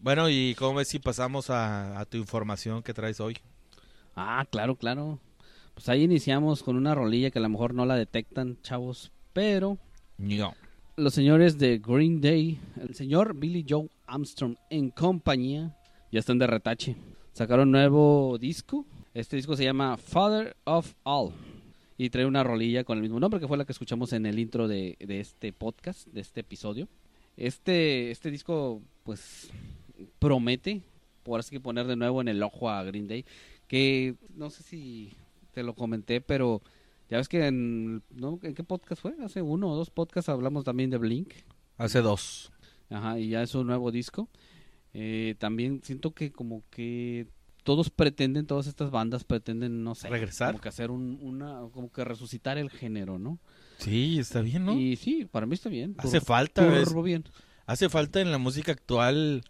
Bueno, ¿y cómo ves si pasamos a, a tu información que traes hoy? Ah, claro, claro. Pues ahí iniciamos con una rolilla que a lo mejor no la detectan, chavos, pero No. los señores de Green Day, el señor Billy Joe Armstrong en compañía, ya están de retache. Sacaron nuevo disco. Este disco se llama Father of All. Y trae una rolilla con el mismo nombre que fue la que escuchamos en el intro de, de este podcast, de este episodio. Este, este disco, pues, promete, por así que poner de nuevo en el ojo a Green Day. Que no sé si te lo comenté, pero ya ves que en, ¿no? ¿en qué podcast fue? Hace uno o dos podcasts hablamos también de Blink. Hace dos. Ajá, y ya es un nuevo disco. Eh, también siento que como que todos pretenden, todas estas bandas pretenden, no sé, ¿Regresar? como que hacer un, una, como que resucitar el género, ¿no? Sí, está bien, ¿no? Y sí, para mí está bien. Hace falta, turbo bien. hace falta en la música actual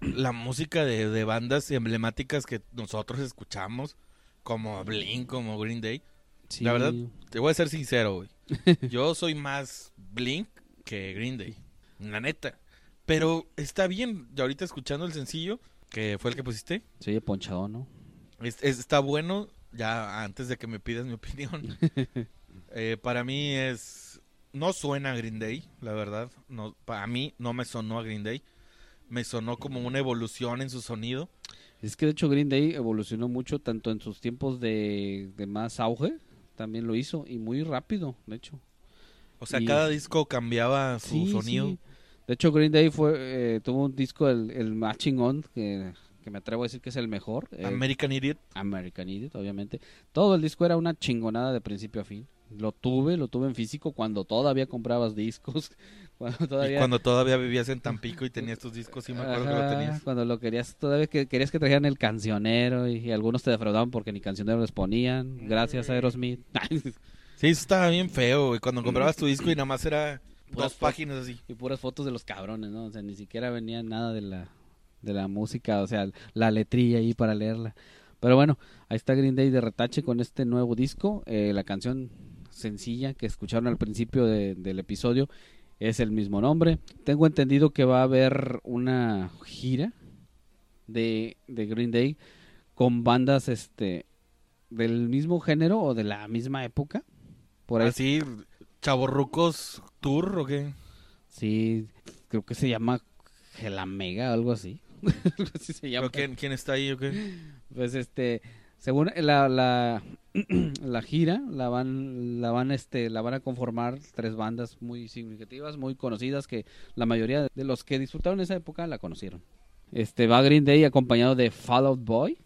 la música de, de bandas emblemáticas que nosotros escuchamos, como Blink, como Green Day. Sí. La verdad, te voy a ser sincero, güey. Yo soy más Blink que Green Day. La neta. Pero está bien, y ahorita escuchando el sencillo, que fue el que pusiste, Se oye ponchado, ¿no? es- es- está bueno, ya antes de que me pidas mi opinión. Eh, para mí es... No suena a Green Day, la verdad. No, para mí no me sonó a Green Day. Me sonó como una evolución en su sonido. Es que de hecho Green Day evolucionó mucho, tanto en sus tiempos de, de más auge, también lo hizo, y muy rápido, de hecho. O sea, Y- cada disco cambiaba su Sí, sonido. sí. De hecho, Green Day fue, eh, tuvo un disco, el, el más chingón, que, que me atrevo a decir que es el mejor. eh, American Idiot. American Idiot, obviamente. Todo el disco era una chingonada de principio a fin. Lo tuve, lo tuve en físico cuando todavía comprabas discos. Cuando Y todavía... cuando todavía vivías en Tampico y tenías tus discos, sí me acuerdo que lo tenías. Cuando lo querías, todavía que, querías que trajeran el cancionero y, y algunos te defraudaban porque ni cancionero les ponían. Gracias a Aerosmith. Sí, eso estaba bien feo, güey. Cuando comprabas tu disco y nada más era Puras dos páginas así. y puras fotos de los cabrones, ¿no? O sea, ni siquiera venía nada de la, de la música, o sea, la letrilla ahí para leerla. Pero bueno, ahí está Green Day de retache con este nuevo disco. Eh, la canción sencilla que escucharon al principio de- del episodio es el mismo nombre. Tengo entendido que va a haber una gira de, de Green Day con bandas este del mismo género o de la misma época. Por ahí Así, Chavorrucos Tour o qué? Sí, creo que se llama Gelamega, algo así. Algo así se llama. ¿Pero quién, quién está ahí o qué? Pues este, según la, la, la gira, la van, la van, este, la van a conformar tres bandas muy significativas, muy conocidas, que la mayoría de los que disfrutaron esa época la conocieron. Este va Green Day acompañado de Fall Out Boy,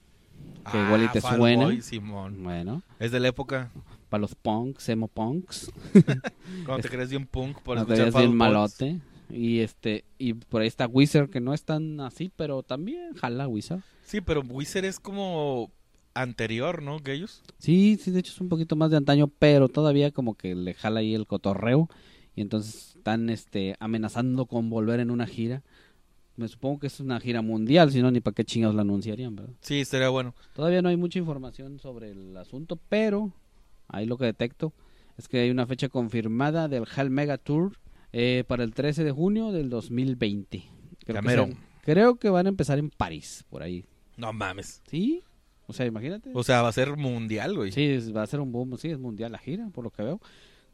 que igual y te Fall suena. Ah, Boy, Simón. Bueno, Es de la época para los punks, emo punks, cuando te crees bien punk por te escuchar bien malote. Y este, y por ahí está Wizard, que no es tan así, pero también jala Wizard. Sí, pero Wizard es como anterior, ¿no? Que ellos. Sí, sí, de hecho es un poquito más de antaño, pero todavía como que le jala ahí el cotorreo y entonces están este amenazando con volver en una gira. Me supongo que es una gira mundial, si no ni para qué chingados la anunciarían, ¿verdad? Sí, estaría bueno. Todavía no hay mucha información sobre el asunto, pero ahí lo que detecto es que hay una fecha confirmada del Hell Mega Tour eh, para el 13 de junio del 2020. Creo que, creo que van a empezar en París, por ahí. No mames. ¿Sí? O sea, imagínate. O sea, va a ser mundial, güey. Sí, es- va a ser un boom, sí, es mundial la gira, por lo que veo.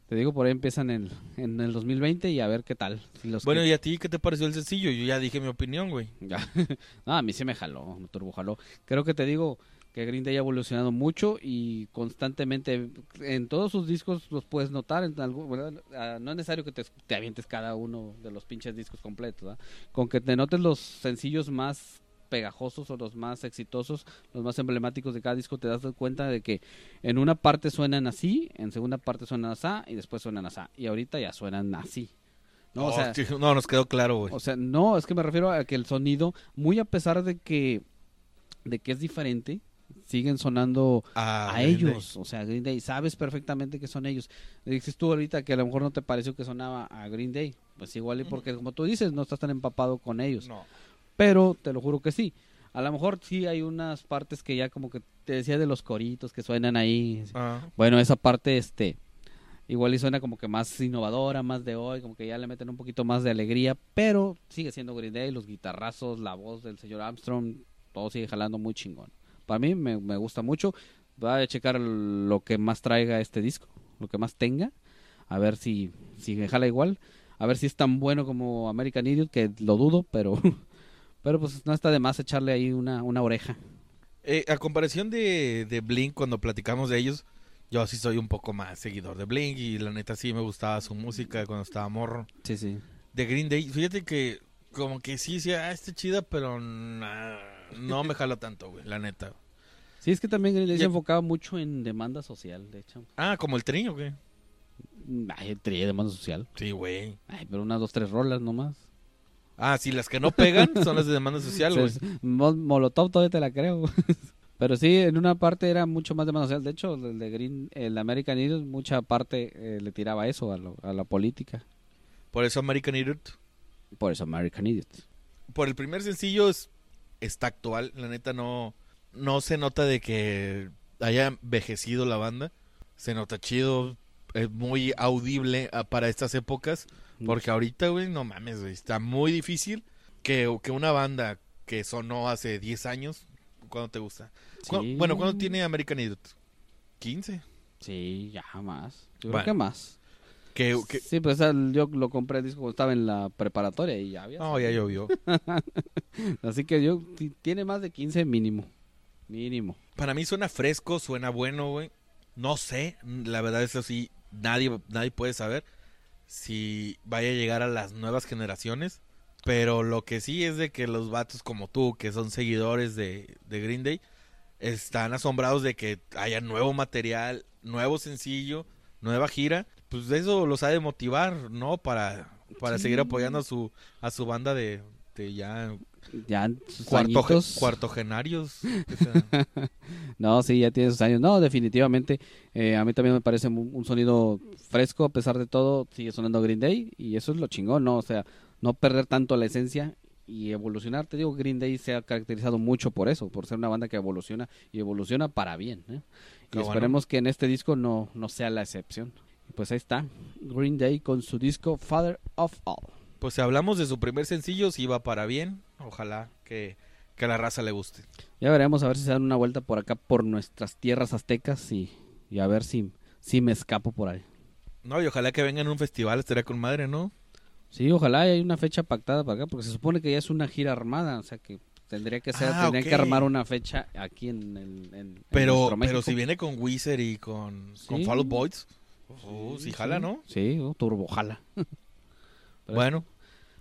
Te digo, por ahí empiezan en, en el 2020 y a ver qué tal. Si los Bueno, que- ¿y a ti qué te pareció el sencillo? Yo ya dije mi opinión, güey. Ya. no, a mí sí me jaló, me turbojaló. Creo que te digo que Green Day ha evolucionado mucho y constantemente en todos sus discos los puedes notar. En algún- ¿verdad? Ah, no es necesario que te, te avientes cada uno de los pinches discos completos. ¿verdad? Con que te notes los sencillos más pegajosos o los más exitosos, los más emblemáticos de cada disco, te das cuenta de que en una parte suenan así, en segunda parte suenan así y después suenan así. Y ahorita ya suenan así. ¿no? O sea, sí, no, nos quedó claro, güey. o sea, no, es que me refiero a que el sonido, muy a pesar de que, de que es diferente, siguen sonando Ah, a Green Day. ellos. O sea, Green Day, sabes perfectamente que son ellos. Dices tú ahorita que a lo mejor no te pareció que sonaba a Green Day. Pues igual y porque, como tú dices, no estás tan empapado con ellos. No. Pero te lo juro que sí. A lo mejor sí hay unas partes que ya como que te decía de los coritos que suenan ahí. Ah, Bueno, esa parte, este, Igual y suena como que más innovadora, más de hoy, como que ya le meten un poquito más de alegría, pero sigue siendo Green Day, los guitarrazos, la voz del señor Armstrong, todo sigue jalando muy chingón. Para mí me, me gusta mucho. Voy a checar lo que más traiga este disco, lo que más tenga, a ver si, si me jala igual, a ver si es tan bueno como American Idiot, que lo dudo, pero, pero pues no está de más echarle ahí una, una oreja. Eh, a comparación de, de Blink, cuando platicamos de ellos, yo sí soy un poco más seguidor de Blink y la neta sí me gustaba su música cuando estaba morro. Sí, sí. De Green Day, fíjate que como que sí, sí, ah, está chida, pero nah, no me jala tanto, güey, la neta. Sí, es que también Green Day se enfocaba mucho en demanda social, de hecho. Ah, como el trío, güey. Ay, tenía demanda social. Sí, güey. Ay, pero unas dos, tres rolas nomás. Ah, sí, las que no pegan son las de demanda social, güey. Molotov todavía te la creo. Pero sí, en una parte era mucho más demanda social. De hecho, el de Green, el American Idiot, mucha parte eh, le tiraba eso a, lo- a la política. Por eso American Idiot. Por eso American Idiot. Por el primer sencillo es, está actual, la neta no, no se nota de que haya envejecido la banda. Se nota chido, es muy audible ah, para estas épocas. Porque ahorita, güey, no mames, güey, está muy difícil que, que una banda que sonó hace 10 años, ¿cuándo te gusta? ¿Cu- Sí. Bueno, ¿cuándo tiene American Idiot? 15. Sí, ya más. Yo Bueno. creo que más. Que, que- Sí, pues yo lo compré el disco cuando estaba en la preparatoria y ya había. No, ya llovió. Así que yo ti- tiene más de 15 mínimo. Mínimo. Para mí suena fresco, suena bueno, güey. No sé, la verdad es así, nadie, nadie puede saber si vaya a llegar a las nuevas generaciones. Pero lo que sí es de que los vatos como tú, que son seguidores de, de Green Day, están asombrados de que haya nuevo material, nuevo sencillo, nueva gira. Pues eso los ha de motivar, ¿no? Para, para Sí. seguir apoyando a su, a su banda de, de ya Ya sus cuarto, cuartogenarios. O sea, No, sí, ya tiene sus años. No, definitivamente. eh, a mí también me parece un, un sonido fresco, a pesar de todo, sigue sonando Green Day. Y eso es lo chingón, ¿no? O sea, no perder tanto la esencia y evolucionar. Te digo, Green Day se ha caracterizado mucho por eso, por ser una banda que evoluciona y evoluciona para bien. ¿eh? Y Qué bueno. esperemos que en este disco no, no sea la excepción. Pues ahí está, Green Day con su disco Father of All. Pues si hablamos de su primer sencillo, si va para bien. Ojalá que, que a la raza le guste. Ya veremos a ver si se dan una vuelta por acá, por nuestras tierras aztecas y, y a ver si, si me escapo por ahí. No, y ojalá que vengan a un festival, estaría con madre, ¿no? Sí, ojalá hay una fecha pactada para acá, porque se supone que ya es una gira armada, o sea que tendría que ser, Ah, tendría que armar una fecha aquí en, el en- en Pero, nuestro pero si viene con Wizard y con, con Sí. Fall Out Boys, oh, sí, jala, ¿no? Sí, oh, turbo jala. Bueno,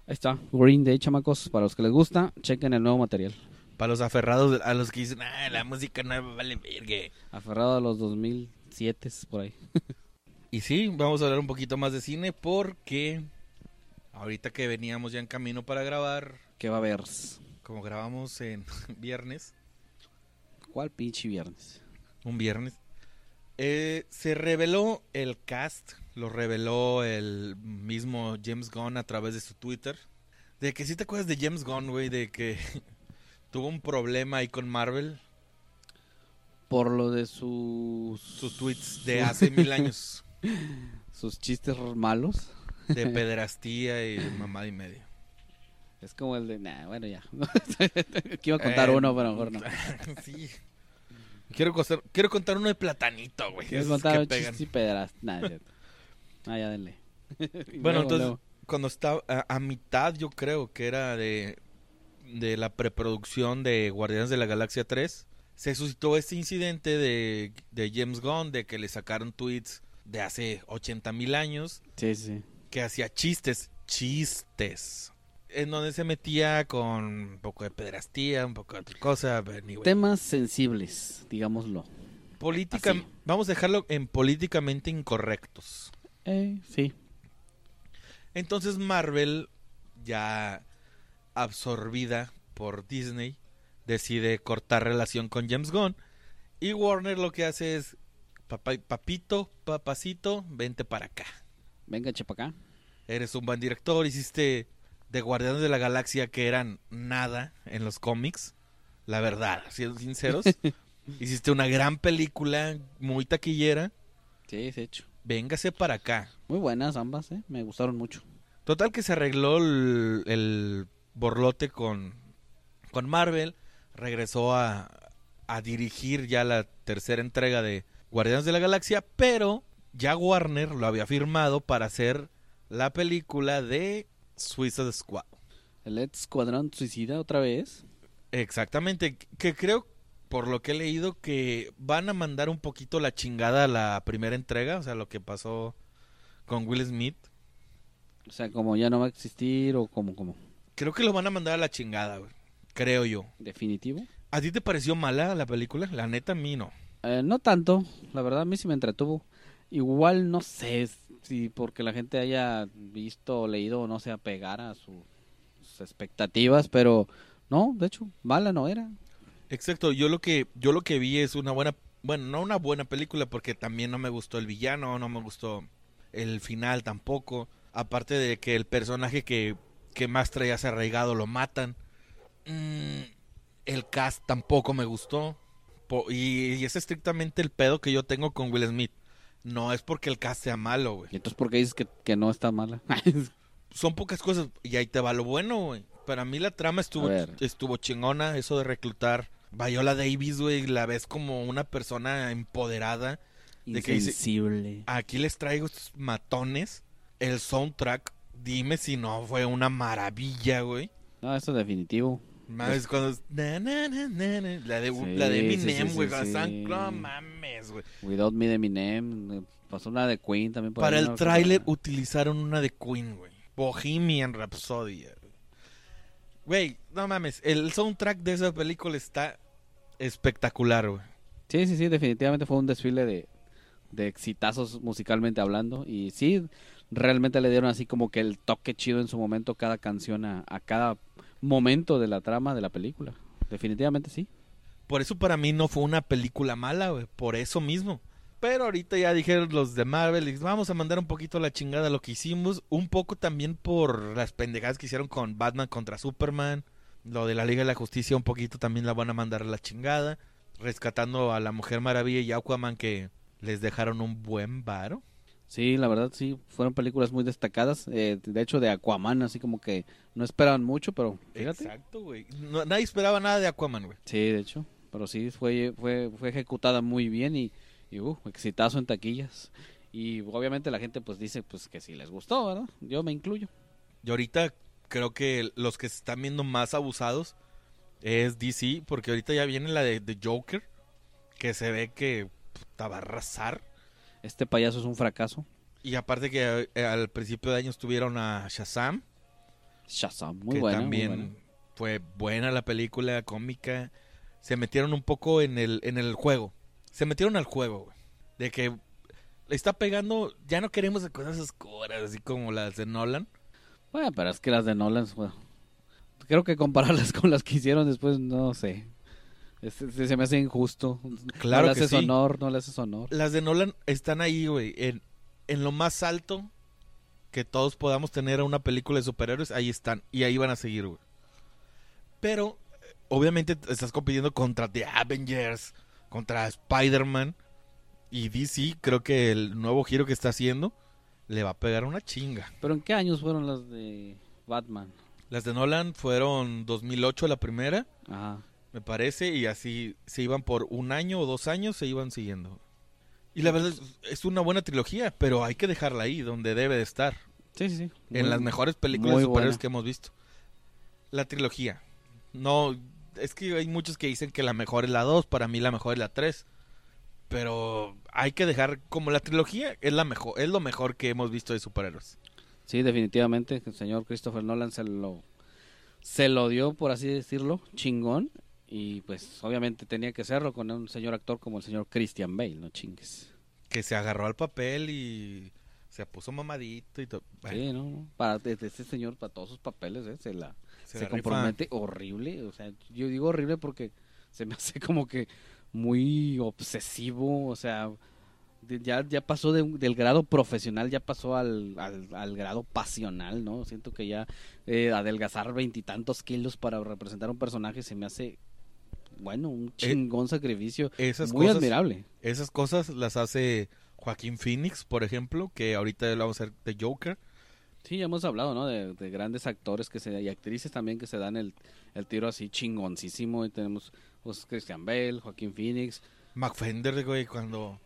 Ahí está, Green Day, chamacos, para los que les gusta, chequen el nuevo material. para los aferrados, a los que dicen, ah, la música no vale verga. Aferrado a los 2007 por ahí. Y sí, vamos a hablar un poquito más de cine porque ahorita que veníamos ya en camino para grabar, ¿Qué va a haber? como grabamos en viernes, ¿Cuál pinche viernes? un viernes, eh, se reveló el cast, lo reveló el mismo James Gunn a través de su Twitter. De que si te acuerdas de James Gunn, güey, de que tuvo un problema ahí con Marvel, Por lo de sus... sus tweets de hace mil años, Sus chistes malos. de pederastía y mamada y media. Es como el de... Nah, bueno, ya. que iba a contar Eh, uno, pero mejor no. sí. Quiero contar, quiero contar uno de platanito, güey. Contar que un pegan. chiste y. Nah. Ah, ya denle. Bueno, luego, entonces, luego. cuando estaba a, a mitad, yo creo que era de, de la preproducción de Guardianes de la Galaxia 3, se suscitó este incidente de, de James Gunn, de que le sacaron tweets de hace 80 mil años, Sí, sí. que hacía chistes, chistes, en donde se metía con un poco de pedrastía, un poco de otra cosa, anyway. Temas sensibles, digámoslo. Política, así. vamos a dejarlo en políticamente incorrectos. Eh, sí. Entonces Marvel, ya absorbida por Disney, decide cortar relación con James Gunn. Y Warner lo que hace es, "Papá- papito, papacito, vente para acá. Venga, chepa acá. Eres un buen director, hiciste de Guardianes de la Galaxia que eran nada en los cómics. La verdad, siendo sinceros. hiciste una gran película, muy taquillera. Sí, de hecho. Véngase para acá. Muy buenas ambas, ¿eh? Me gustaron mucho. Total que se arregló el, el borlote con, con Marvel, regresó a, a dirigir ya la tercera entrega de Guardianes de la Galaxia, pero ya Warner lo había firmado para hacer la película de Suicide Squad. El Escuadrón Suicida otra vez. Exactamente, que creo, por lo que he leído, que van a mandar un poquito la chingada a la primera entrega, o sea, lo que pasó con Will Smith. O sea, como ya no va a existir o como, como. Creo que lo van a mandar a la chingada, güey. Creo yo. Definitivo. ¿A ti te pareció mala la película? La neta, a mí no. Eh, no tanto, la verdad a mí sí me entretuvo. Igual no sé si porque la gente haya visto o leído o no se apegara a su- sus expectativas, pero no, de hecho, mala no era. Exacto, yo lo que yo lo que vi es una buena, bueno, no una buena película porque también no me gustó el villano, no me gustó el final tampoco, aparte de que el personaje que, que más traías arraigado lo matan. Mm, el cast tampoco me gustó. Y, y es estrictamente el pedo que yo tengo con Will Smith. No es porque el cast sea malo, güey. Y entonces, ¿por qué dices que, que no está mala? Son pocas cosas y ahí te va lo bueno, güey. Para mí la trama estuvo, estuvo chingona, eso de reclutar. Viola Davis, güey, la ves como una persona empoderada. De que dice- Insensible. Aquí les traigo estos matones. El soundtrack, dime si no fue una maravilla, güey. No, eso es definitivo. Más cuando es na, na, na, na, na, la de Sí, la de Eminem, güey, sí, sí. no mames, güey. Without Me de Eminem. eh, Pasó una de Queen también. Para el tráiler utilizaron una de Queen, güey. Bohemian Rhapsody. Güey. No mames, el soundtrack de esa película está espectacular, güey. Sí, sí, sí, definitivamente fue un desfile de, de exitazos musicalmente hablando. Y sí, realmente le dieron así como que el toque chido en su momento cada canción a, a cada momento de la trama de la película. Definitivamente sí. Por eso para mí no fue una película mala, güey. Por eso mismo. Pero ahorita ya dijeron los de Marvel, vamos a mandar un poquito a la chingada lo que hicimos. Un poco también por las pendejadas que hicieron con Batman contra Superman. Lo de la Liga de la Justicia un poquito también la van a mandar a la chingada. Rescatando a la Mujer Maravilla y Aquaman que les dejaron un buen varo. Sí, la verdad sí, fueron películas muy destacadas. eh, de hecho, de Aquaman, así como que no esperaban mucho, pero fíjate. Exacto, güey. No- nadie esperaba nada de Aquaman, güey. Sí, de hecho. Pero sí, fue, fue, fue ejecutada muy bien y, y uh, exitazo en taquillas. Y obviamente la gente pues dice pues que sí les gustó, ¿verdad? Yo me incluyo. Y ahorita creo que los que se están viendo más abusados es DC, porque ahorita ya viene la de, de Joker, que se ve que puta, va a arrasar. Este payaso es un fracaso. Y aparte que eh, al principio de año estuvieron a Shazam, Shazam, muy que buena. muy también buena. fue buena la película, cómica. Se metieron un poco en el, en el juego. Se metieron al juego, güey. De que le está pegando, ya no queremos cosas oscuras, así como las de Nolan. Bueno, pero es que las de Nolan, bueno, creo que compararlas con las que hicieron después, no sé. Se, me hace injusto. Claro no le haces sí. honor, no le haces honor. Las de Nolan están ahí, güey, en, en lo más alto que todos podamos tener a una película de superhéroes, ahí están, y ahí van a seguir, güey. Pero, obviamente, estás compitiendo contra The Avengers, contra Spider-Man, y DC, creo que el nuevo giro que está haciendo le va a pegar una chinga. Pero ¿en qué años fueron las de Batman? Las de Nolan fueron 2008 la primera, Ajá. me parece, y así se iban por un año o dos años, se iban siguiendo. Y la verdad es, una buena trilogía, pero hay que dejarla ahí, donde debe de estar. Sí, sí, sí. en las mejores películas de superhéroes buena. que hemos visto. La trilogía. No, es que hay muchos que dicen que la mejor es la 2, para mí la mejor es la 3. Pero hay que dejar como la trilogía es la mejor, es lo mejor que hemos visto de superhéroes. Sí, definitivamente. El señor Christopher Nolan se lo, se lo dio, por así decirlo, chingón. Y pues obviamente tenía que hacerlo con un señor actor como el señor Christian Bale, no chingues. Que se agarró al papel y se puso mamadito y todo. Bueno, Sí, ¿no? Para este señor, para todos sus papeles, ¿eh? se la se se, rifa. compromete horrible. O sea, yo digo horrible porque se me hace como que muy obsesivo. O sea, ya, ya pasó de del grado profesional, ya pasó al, al, al grado pasional, ¿no? Siento que ya eh, adelgazar veintitantos kilos para representar un personaje se me hace, bueno, un chingón sacrificio. Esas muy cosas, admirable. esas cosas las hace Joaquín Phoenix, por ejemplo, que ahorita lo vamos a hacer de Joker. Sí, ya hemos hablado, ¿no? De, de grandes actores que se, y actrices también que se dan el, el tiro así chingoncísimo. Y tenemos pues, Christian Bale, Joaquín Phoenix. McFender, güey, cuando,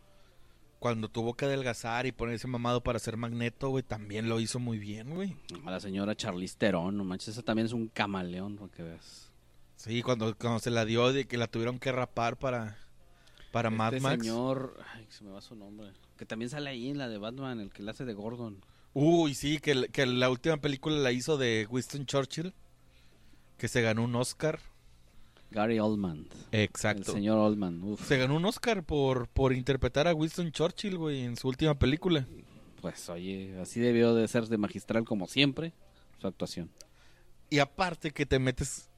cuando tuvo que adelgazar y ponerse mamado para ser Magneto, güey, también lo hizo muy bien, güey. A la señora Charlize Theron, no manches, esa también es un camaleón, para que veas. Sí, cuando, cuando se la dio de que la tuvieron que rapar para, para Mad este Max. señor, ay, se me va su nombre. Que también sale ahí en la de Batman, el que la hace de Gordon. Uy, sí, que, que la última película la hizo de Winston Churchill, que se ganó un Oscar. Gary Oldman. El Exacto. señor Oldman, uf. Se ganó un Oscar por, por interpretar a Winston Churchill, güey, en su última película. Pues oye, así debió de ser de magistral como siempre su actuación. Y aparte que te metes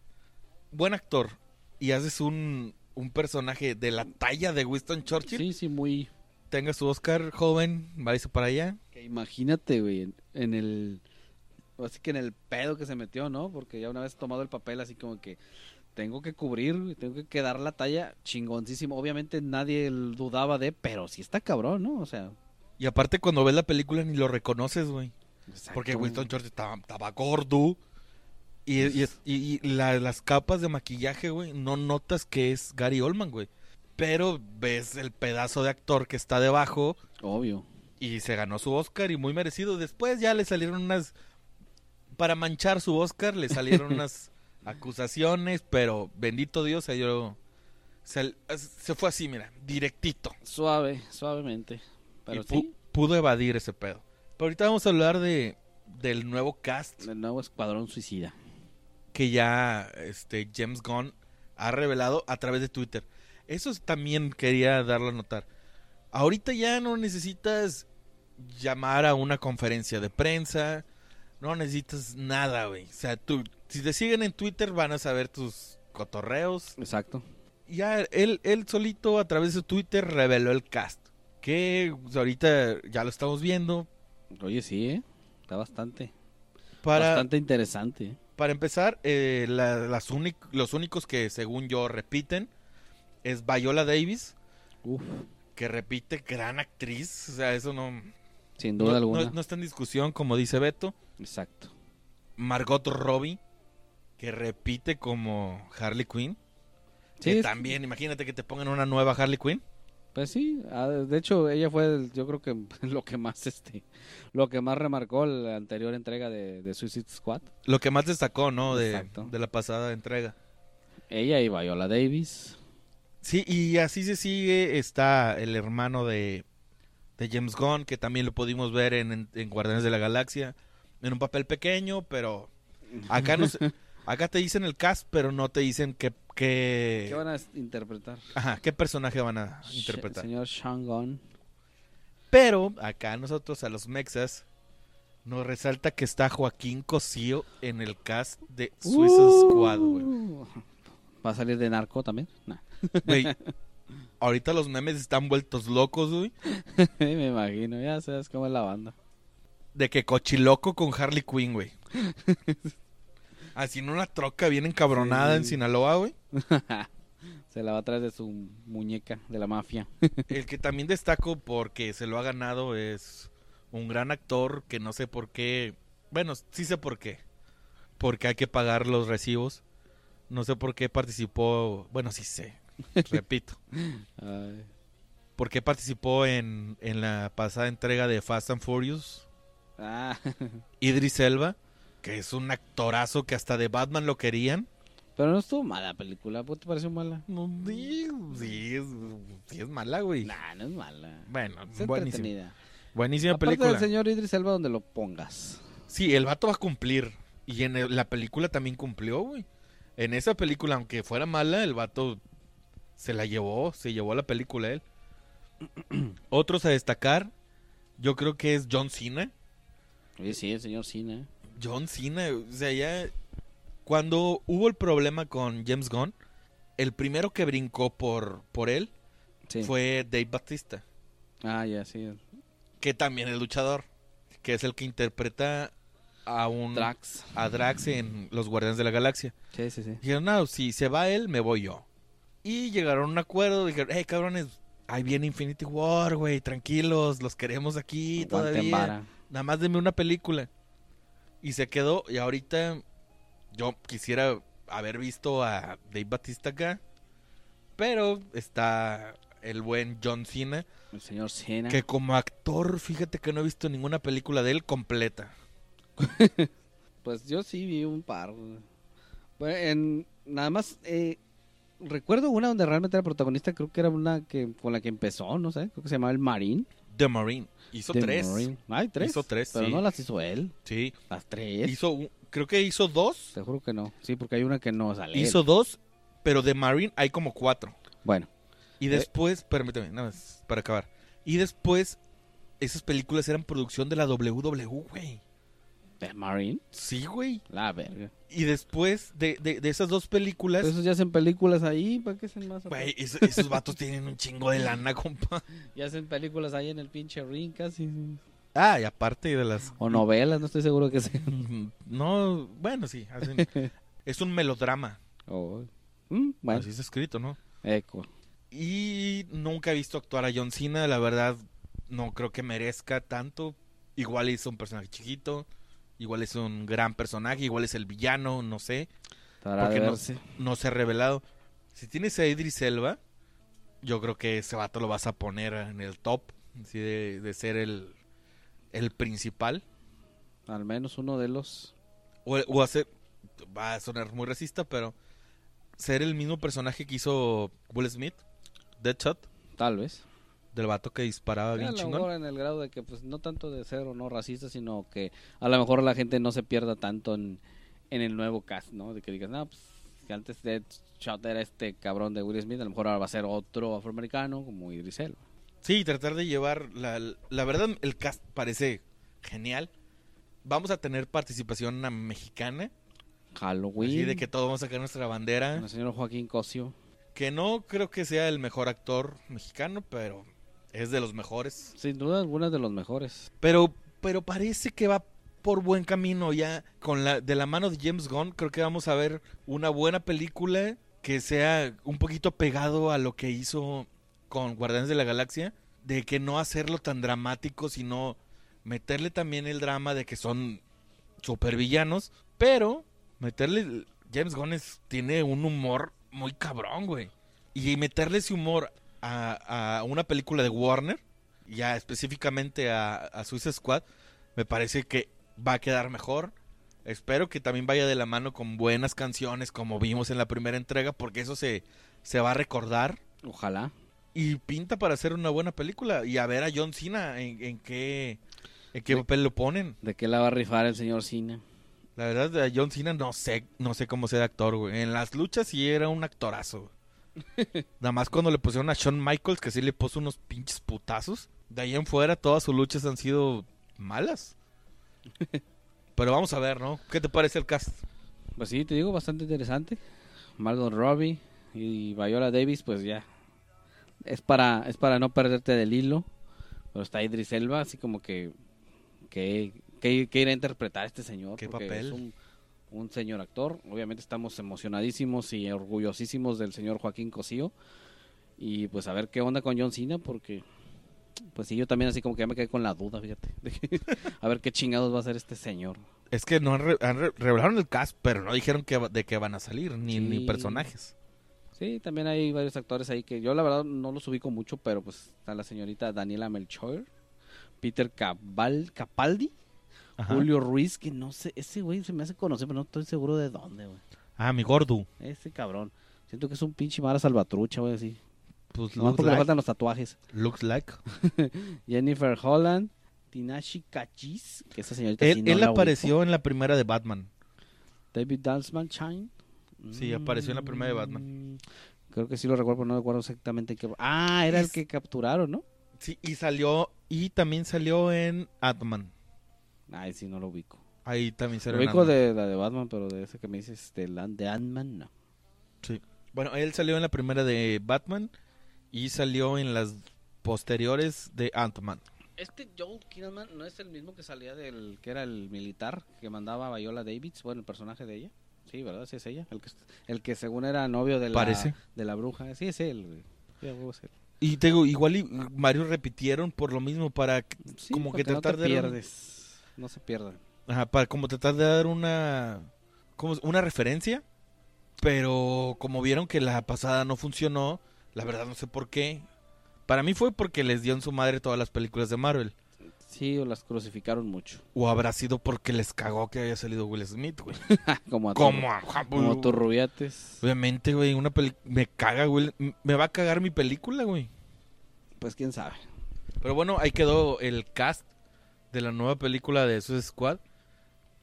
buen actor y haces un, un personaje de la talla de Winston Churchill, Sí, sí, muy... tenga su Oscar joven, váyase para allá. Que imagínate, güey, en, en el... Así que en el pedo que se metió, ¿no? Porque ya una vez tomado el papel así como que tengo que cubrir, tengo que quedar la talla chingoncísimo. Obviamente nadie dudaba de, pero sí está cabrón, ¿no? O sea... Y aparte cuando ves la película ni lo reconoces, güey. Porque. Winston Churchill estaba, estaba gordo. Y, y, es- y- y la- las capas de maquillaje, güey, no notas que es Gary Oldman, güey. Pero ves el pedazo de actor que está debajo Obvio. y se ganó su Oscar y muy merecido. Después ya le salieron unas... Para manchar su Oscar le salieron unas acusaciones, pero bendito Dios se dio... Se, se fue así, mira, directito. Suave, suavemente. Pero y sí, pudo evadir ese pedo. Pero ahorita vamos a hablar de del nuevo cast el nuevo Escuadrón Suicida. que ya este James Gunn ha revelado a través de Twitter. Eso es- también quería darlo a notar. Ahorita ya no necesitas llamar a una conferencia de prensa, no necesitas nada, güey. O sea, tú si te siguen en Twitter van a saber tus cotorreos. Exacto. Ya él él solito a través de Twitter reveló el cast. Que pues, ahorita ya lo estamos viendo. Oye, sí, ¿eh? Está bastante, Para, bastante interesante. ¿eh? Para empezar, eh, la- las los únicos que según yo repiten es Viola Davis, Uf, que repite gran actriz, o sea, eso no, sin duda no- alguna. no está en discusión, como dice Beto. Exacto. Margot Robbie, que repite como Harley Quinn. Sí, que también, imagínate que te pongan una nueva Harley Quinn. Pues sí, ah, de hecho ella fue, el- yo creo que lo que más, este, lo que más remarcó la anterior entrega de, de Suicide Squad. Lo que más destacó, ¿no? De, Exacto. de la pasada entrega. Ella y Viola Davis. Sí, y así se sigue. Está el hermano de, de James Gunn, que también lo pudimos ver en, en, en Guardianes de la Galaxia. En un papel pequeño, pero acá no se- acá te dicen el cast, pero no te dicen qué, qué, ¿Qué van a interpretar? ajá, qué personaje van a interpretar. Señor Sean Gunn. Pero acá nosotros, a los mexas, nos resalta que está Joaquín Cosío en el cast de Suicide Squad, güey. ¿Va a salir de narco también? Nah. Güey, Ahorita los memes están vueltos locos, güey. Me imagino, ya sabes cómo es la banda. De que cochiloco con Harley Quinn, güey. Así en una troca bien encabronada Sí. en Sinaloa, güey. Se la va a traer de su muñeca de la mafia. El que también destaco porque se lo ha ganado es un gran actor que no sé por qué. Bueno, sí sé por qué. Porque hay que pagar los recibos. No sé por qué participó. Bueno, sí sé. Repito. Ay, ¿Por qué participó en, en la pasada entrega de Fast and Furious? Ah, Idris Elba, que es un actorazo que hasta de Batman lo querían. pero no estuvo mala la película. ¿Por qué te pareció mala? No, sí, sí es, sí es mala, güey. Nah, no es mala. Bueno, Es buenísima. entretenida. Buenísima Aparte película. del señor Idris Elba donde lo pongas. Sí, el vato va a cumplir. Y en el- la película también cumplió, güey. En esa película, aunque fuera mala, el vato se la llevó, se llevó la película él. Otros a destacar, yo creo que es John Cena. Oye, sí, el señor Cine. John Cena, o sea, ya cuando hubo el problema con James Gunn, el primero que brincó por, por él Sí. fue Dave Batista, Ah, ya, sí. que también es luchador, que es el que interpreta a un Drax. a Drax en Los Guardianes de la Galaxia. Sí, sí, sí. Dijeron, no, si se va él, me voy yo. Y llegaron a un acuerdo, dijeron, hey cabrones, ahí viene Infinity War, güey, tranquilos, los queremos aquí Aguanten todavía. vara. Nada más deme una película. Y se quedó, y ahorita yo quisiera haber visto a Dave Batista acá, pero está el buen John Cena, El señor Cena. que como actor, fíjate que no he visto ninguna película de él completa. Pues yo sí vi un par. Bueno, en, nada más, eh, recuerdo una donde realmente era protagonista, creo que era una que con la que empezó, no sé, creo que se llamaba El Marín. The Marine. Hizo The tres. Marine. Ay, tres. Hizo tres, Pero sí. no las hizo él, Sí. las tres. Hizo, un- creo que hizo dos. Te juro que no. Sí, porque hay una que no sale. Hizo él. dos, pero de Marine hay como cuatro. Bueno, Y después, permíteme, nada más para acabar. Y después, esas películas eran producción de la WWE, güey. Marine, Sí, güey. la verga. Y después de, de, de esas dos películas, Pero esos ya hacen películas ahí, ¿para qué hacen más? güey, es- esos vatos tienen un chingo de lana, compa. Ya hacen películas ahí en el pinche ring casi. Ah, y aparte de las... O novelas, no estoy seguro que sea. No, bueno, sí, hacen... es un melodrama. Oh. Mm, bueno, Así está escrito, ¿no? eco. Y nunca he visto actuar a John Cena, la verdad no creo que merezca tanto. Igual hizo un personaje chiquito, igual es un gran personaje, igual es el villano, no sé, Porque no- no se ha revelado. Si tienes a Idris Elba, yo creo que ese vato lo vas a poner en el top, así de, de ser el, el principal. Al menos uno de los. O, o hacer, va a sonar muy racista, pero ser el mismo personaje que hizo Will Smith, Deadshot, Tal vez. Del vato que disparaba A bien lo chingón. mejor en el grado de que, pues, no tanto de ser o no racista, sino que a lo mejor la gente no se pierda tanto en, en el nuevo cast, ¿no? De que digas, no, pues, que antes de Shot era este cabrón de Will Smith, a lo mejor ahora va a ser otro afroamericano como Idris Elba. Sí, tratar de llevar la, la verdad el cast parece genial. Vamos a tener participación mexicana, Halloween. así de que todos vamos a sacar nuestra bandera, el señor Joaquín Cosio. que no creo que sea el mejor actor mexicano, pero es de los mejores. Sin duda algunas de los mejores. Pero pero parece que va por buen camino ya con la de la mano de James Gunn, creo que vamos a ver una buena película que sea un poquito pegado a lo que hizo con Guardianes de la Galaxia, de que no hacerlo tan dramático, sino meterle también el drama de que son supervillanos, pero meterle James Gunn es- tiene un humor muy cabrón, güey. Y meterle ese humor a, a una película de Warner, ya específicamente a, a Suicide Squad, me parece que va a quedar mejor. Espero que también vaya de la mano con buenas canciones como vimos en la primera entrega, porque eso se, se va a recordar. Ojalá. Y pinta para hacer una buena película. Y a ver a John Cena en, en qué, en qué papel lo ponen. ¿De qué la va a rifar el señor Cine? La verdad, a John Cena no sé, no sé cómo ser actor, güey. En las luchas sí era un actorazo. Nada más cuando le pusieron a Shawn Michaels, que sí le puso unos pinches putazos. De ahí en fuera, todas sus luchas han sido malas. Pero vamos a ver, ¿no? ¿Qué te parece el cast? Pues sí, te digo, bastante interesante. Margot Robbie y Viola Davis, pues ya. Es para, es para no perderte del hilo. Pero está Idris Elba, así como que. que, que, que ir a interpretar a este señor. ¿Qué papel? Es un, un señor actor. Obviamente estamos emocionadísimos y orgullosísimos del señor Joaquín Cosío. Y pues a ver qué onda con John Cena, porque. Pues sí, yo también así como que ya me quedé con la duda, fíjate. de que- a ver qué chingados va a hacer este señor. Es que no han, re- han re- revelaron el cast, pero no dijeron que, de qué van a salir, ni, ni personajes. Sí, también hay varios actores ahí que yo la verdad no los ubico mucho, pero pues está la señorita Daniela Melchor, Peter Cabal, Capaldi, Ajá. Julio Ruiz, que no sé, ese güey se me hace conocer, pero no estoy seguro de dónde, güey. Ah, mi gordo. Ese cabrón. Siento que es un pinche mara salvatrucha, güey, así. Pues Nomás porque le faltan los tatuajes. looks like. Jennifer Holland, Tinashi Kachis, que esa señorita sí Él, no él la apareció en la primera de Batman. David Dalsman Shine. Sí, apareció en la primera de Batman. Mm, Creo que sí lo recuerdo, pero no recuerdo exactamente qué. Ah, era el que capturaron, ¿no? Sí, y salió, y también salió en Ant-Man. Ay, sí, no lo ubico. Ahí también Lo salió en ubico de la de Batman, pero de ese que me dices de, de Ant-Man, no. Sí. Bueno, él salió en la primera de Batman y salió en las posteriores de Ant-Man. Este Joel Kinnaman no es el mismo que salía del que era el militar que mandaba a Viola Davis, bueno, el personaje de ella. Sí, ¿verdad? Sí es ella, el que el que según era novio de la Parece. de la bruja. Sí es él. Sí. Y te digo, igual y Mario repitieron por lo mismo para Sí, como que porque no tratar te de pierdes. No se pierden. Ajá, para como tratar de dar una como una referencia, pero como vieron que la pasada no funcionó, la verdad no sé por qué. Para mí fue porque les dio en su madre todas las películas de Marvel. Sí, o las crucificaron mucho. O habrá sido porque les cagó que haya salido Will Smith, güey. como a Como a como tus rubiates. Obviamente, güey, una peli me caga, güey. Me va a cagar mi película, güey. Pues quién sabe. Pero bueno, ahí quedó el cast de la nueva película de Suicide Squad.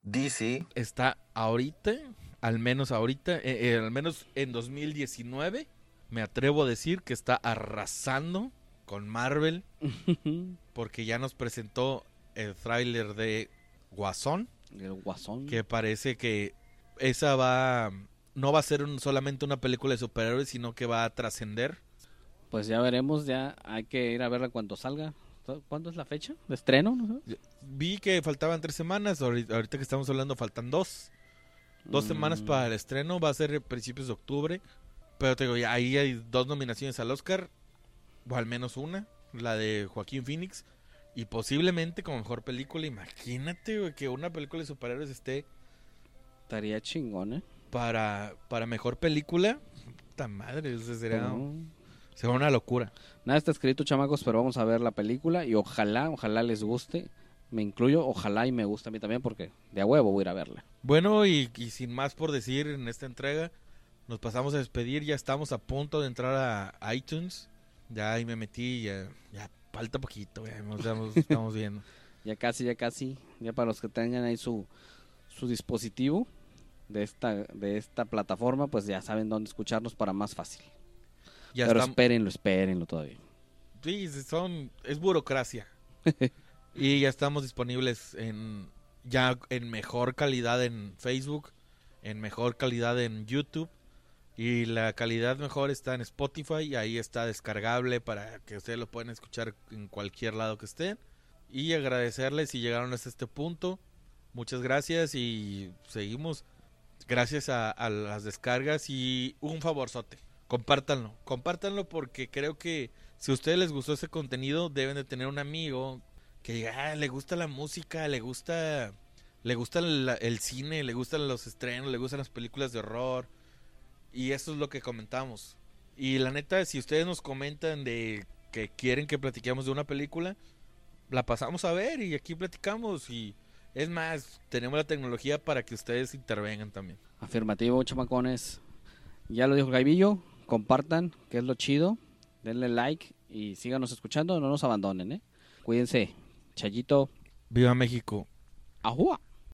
DC. Está ahorita, al menos ahorita, eh, eh, al menos en 2019, me atrevo a decir que está arrasando con Marvel porque ya nos presentó el tráiler de Guasón, El guasón. que parece que esa va no va a ser un- solamente una película de superhéroes, sino que va a trascender. Pues ya veremos, ya hay que ir a verla cuando salga. ¿Cuándo es la fecha de estreno? Vi que faltaban tres semanas, ahorita, que estamos hablando faltan dos. Dos semanas Mm, para el estreno, va a ser principios de octubre. Pero te digo, ahí hay dos nominaciones al Oscar, o al menos una, la de Joaquín Phoenix. Y posiblemente como mejor película, imagínate güey, que una película de superhéroes esté Estaría chingón, ¿eh? para, para mejor película. Puta madre, eso sería, Pero- sería una locura. Nada está escrito, chamacos, pero vamos a ver la película y ojalá, ojalá les guste. Me incluyo, ojalá y me guste a mí también porque de a huevo voy a ir a verla. Bueno, y, y sin más por decir en esta entrega, nos pasamos a despedir. Ya estamos a punto de entrar a iTunes. Ya ahí me metí, ya, ya falta poquito, ya nos estamos, estamos viendo. Ya casi, ya casi, ya para los que tengan ahí su, su dispositivo de esta, de esta plataforma, pues ya saben dónde escucharnos para más fácil. Ya pero estamos, espérenlo, espérenlo todavía. sí, son, es burocracia. y ya estamos disponibles en ya en mejor calidad en Facebook, en mejor calidad en YouTube. Y la calidad mejor está en Spotify y ahí está descargable para que ustedes lo puedan escuchar en cualquier lado que estén. Y agradecerles si llegaron hasta este punto. Muchas gracias y seguimos. Gracias a, a las descargas y un favorzote. Compártanlo. Compártanlo porque creo que si a ustedes les gustó ese contenido deben de tener un amigo que diga, "Ah, le gusta la música, le gusta, le gusta el, cine, le gustan los estrenos, le gustan las películas de horror. Y eso es lo que comentamos. Y la neta, si ustedes nos comentan de que quieren que platiquemos de una película, la pasamos a ver y aquí platicamos. Y es más, tenemos la tecnología para que ustedes intervengan también. Afirmativo, chamacones. Ya lo dijo Gaibillo, compartan, que es lo chido. Denle like y síganos escuchando, no nos abandonen, ¿eh? Cuídense. Chayito. Viva México. Ajúa.